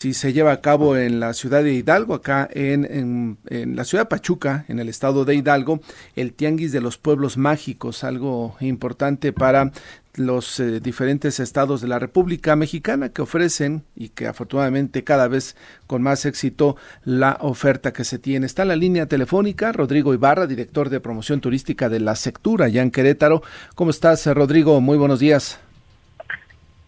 si se lleva a cabo en la ciudad de Hidalgo, acá en, la ciudad de Pachuca, en el estado de Hidalgo, el Tianguis de los Pueblos Mágicos, algo importante para los eh, diferentes estados de la República Mexicana que ofrecen y que afortunadamente cada vez con más éxito la oferta que se tiene. Está en la línea telefónica Rodrigo Ibarra, director de promoción turística de la Sectura, ya en Querétaro. ¿Cómo estás, Rodrigo? Muy buenos días.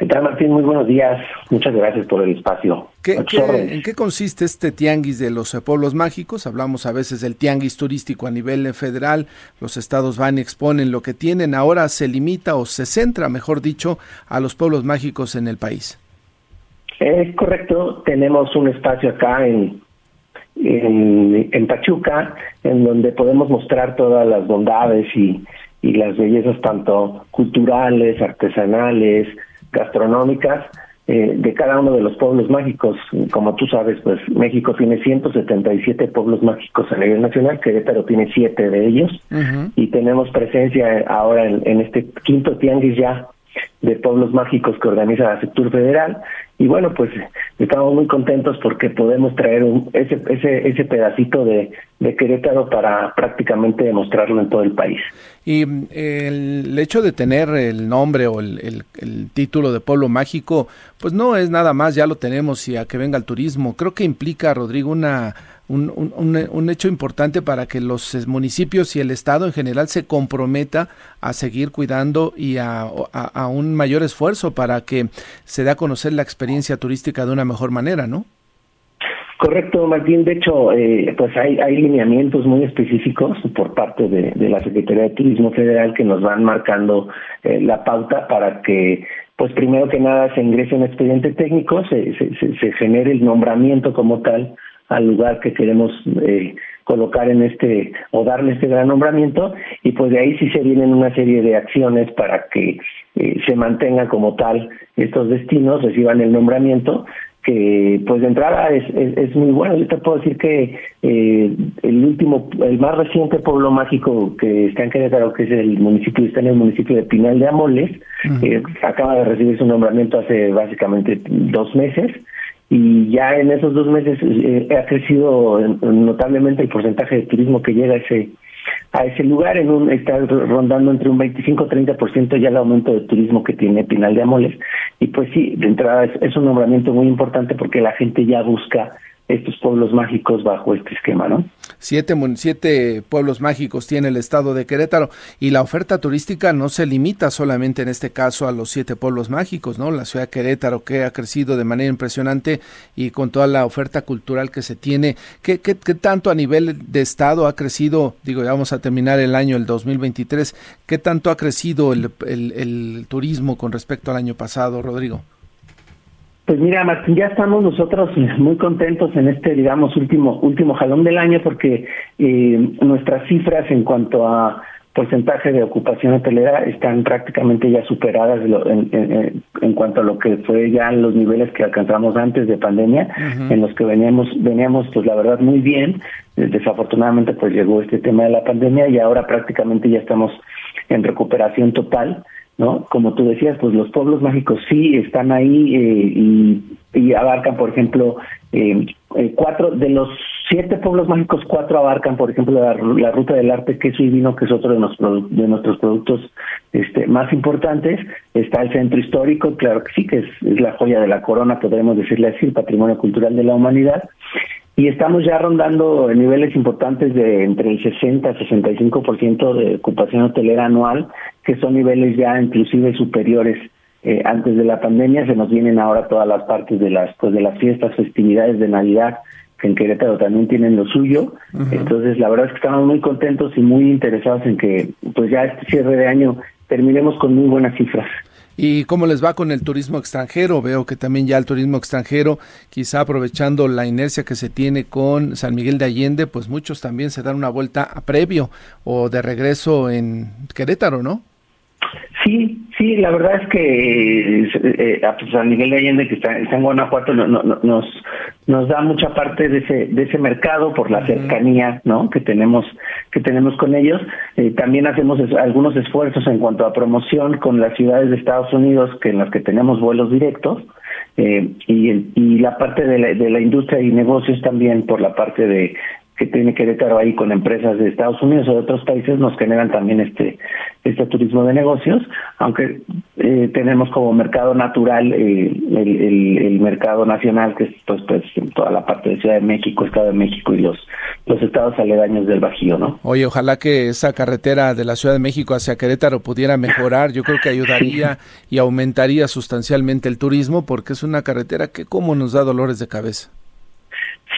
¿Qué tal, Martín? Muy buenos días. Muchas gracias por el espacio. ¿En qué consiste este tianguis de los pueblos mágicos? Hablamos a veces del tianguis turístico a nivel federal. Los estados van y exponen lo que tienen. Ahora se limita o se centra, mejor dicho, a los pueblos mágicos en el país. Es correcto. Tenemos un espacio acá en, en, Pachuca en donde podemos mostrar todas las bondades y, y las bellezas tanto culturales, artesanales, gastronómicas eh, de cada uno de los pueblos mágicos. Como tú sabes, pues México tiene 177 pueblos mágicos a nivel nacional, Querétaro tiene siete de ellos y tenemos presencia ahora en, en este quinto tianguis ya de pueblos mágicos que organiza la Sector Federal y bueno pues estamos muy contentos porque podemos traer un, ese ese ese pedacito de, Querétaro para prácticamente demostrarlo en todo el país. Y el hecho de tener el nombre o el, el, el, título de pueblo mágico pues no es nada más ya lo tenemos y a que venga el turismo. Creo que implica Rodrigo una un, un, hecho importante para que los municipios y el Estado en general se comprometa a seguir cuidando y a, a, un mayor esfuerzo para que se dé a conocer la experiencia turística de una mejor manera, ¿no? Correcto, Martín. De hecho, eh, pues hay, lineamientos muy específicos por parte de, de, la Secretaría de Turismo Federal que nos van marcando eh, la pauta para que pues primero que nada se ingrese un expediente técnico, se, se, se genere el nombramiento como tal al lugar que queremos eh, colocar en este o darle este gran nombramiento y pues de ahí sí se vienen una serie de acciones para que eh, se mantenga como tal estos destinos, reciban el nombramiento que pues de entrada es, es, muy bueno. Yo te puedo decir que eh, el último, el más reciente pueblo mágico que está en Querétaro, que es el municipio, está en el municipio de Pinal de Amoles, acaba de recibir su nombramiento hace básicamente dos meses y ya en esos dos meses eh, ha crecido notablemente el porcentaje de turismo que llega a ese a ese lugar. En un está rondando entre un 25 30% ya el aumento de turismo que tiene Pinal de Amoles. Y pues sí de entrada es un nombramiento muy importante porque la gente ya busca estos pueblos mágicos bajo este esquema, ¿no? Siete, siete pueblos mágicos tiene el estado de Querétaro y la oferta turística no se limita solamente en este caso a los siete pueblos mágicos, ¿no? La ciudad de Querétaro que ha crecido de manera impresionante y con toda la oferta cultural que se tiene, ¿qué, qué, qué tanto a nivel de estado ha crecido? Digo, ya vamos a terminar el año, el 2023, ¿qué tanto ha crecido el, el, el turismo con respecto al año pasado, Rodrigo? Pues mira, Martín, ya estamos nosotros muy contentos en este, digamos, último último jalón del año porque eh, nuestras cifras en cuanto a porcentaje de ocupación hotelera están prácticamente ya superadas en, en, cuanto a lo que fue ya los niveles que alcanzamos antes de pandemia, en los que veníamos, veníamos pues la verdad muy bien, desafortunadamente pues llegó este tema de la pandemia y ahora prácticamente ya estamos en recuperación total. ¿No? Como tú decías, pues los pueblos mágicos sí están ahí eh, y, abarcan, por ejemplo, eh, eh, cuatro de los siete pueblos mágicos, cuatro abarcan, por ejemplo, la, ruta del arte, queso y vino, que es otro de, nuestros productos este, más importantes. Está el centro histórico, claro que sí, que es, es la joya de la corona, podríamos decirle así, el patrimonio cultural de la humanidad y estamos ya rondando niveles importantes de entre el 60 y 65% de ocupación hotelera anual, que son niveles ya inclusive superiores eh, antes de la pandemia. Se nos vienen ahora todas las partes de las pues de las fiestas, festividades de Navidad, que en Querétaro también tienen lo suyo. Entonces, la verdad es que estamos muy contentos y muy interesados en que pues ya este cierre de año terminemos con muy buenas cifras. ¿Y cómo les va con el turismo extranjero? Veo que también ya el turismo extranjero, quizá aprovechando la inercia que se tiene con San Miguel de Allende, pues muchos también se dan una vuelta a previo o de regreso en Querétaro, ¿no? Sí, sí, la verdad es que eh, pues, San Miguel de Allende, que está, en Guanajuato, no, nos, nos da mucha parte de ese, de ese mercado por la cercanía ¿no? que, tenemos, que tenemos con ellos. Eh, también hacemos algunos esfuerzos en cuanto a promoción con las ciudades de Estados Unidos que en las que tenemos vuelos directos. eh, y, y la parte de la, de la industria y negocios también por la parte de que tiene que Querétaro ahí con empresas de Estados Unidos o de otros países nos generan también este este turismo de negocios, aunque eh, tenemos como mercado natural eh, el, el, mercado nacional que es pues, pues toda la parte de Ciudad de México, Estado de México y los los estados aledaños del Bajío, ¿no? Oye, ojalá que esa carretera de la Ciudad de México hacia Querétaro pudiera mejorar, yo creo que ayudaría y aumentaría sustancialmente el turismo porque es una carretera que como nos da dolores de cabeza.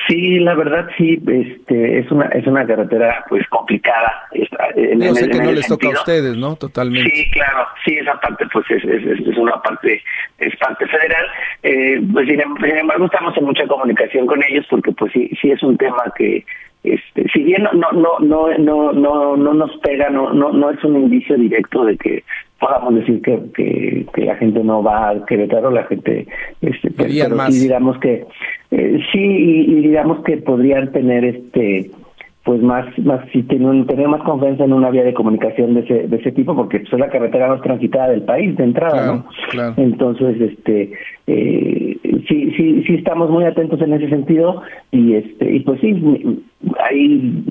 Sí, la verdad sí, este, es una es una carretera pues complicada. En, sé que no les toca a ustedes, ¿no? Totalmente. Sí, claro, sí, esa parte pues es, es, es una parte es parte federal. Eh, pues sin, embargo estamos en mucha comunicación con ellos porque pues sí sí es un tema que este, si bien no no no no no no nos pega, no no no es un indicio directo de que podamos decir que, que, que, la gente no va a Querétaro, la gente, este, pero, sí digamos que eh, sí y, digamos que podrían tener este pues más más si tienen tener más confianza en una vía de comunicación de ese de ese tipo porque pues, es la carretera más transitada del país de entrada no entonces este eh, sí sí sí estamos muy atentos en ese sentido y este y pues sí ahí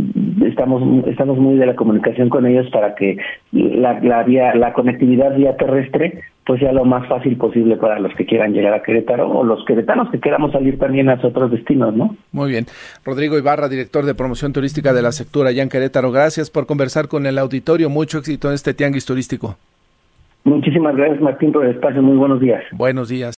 estamos estamos muy de la comunicación con ellos para que la, la vía la conectividad vía terrestre pues sea lo más fácil posible para los que quieran llegar a Querétaro o los queretanos que queramos salir también a otros destinos, ¿no? Muy bien. Rodrigo Ibarra, director de promoción turística de la sectura allá en Querétaro, gracias por conversar con el auditorio. Mucho éxito en este tianguis turístico. Muchísimas gracias, Martín, por el espacio. Muy buenos días. Buenos días.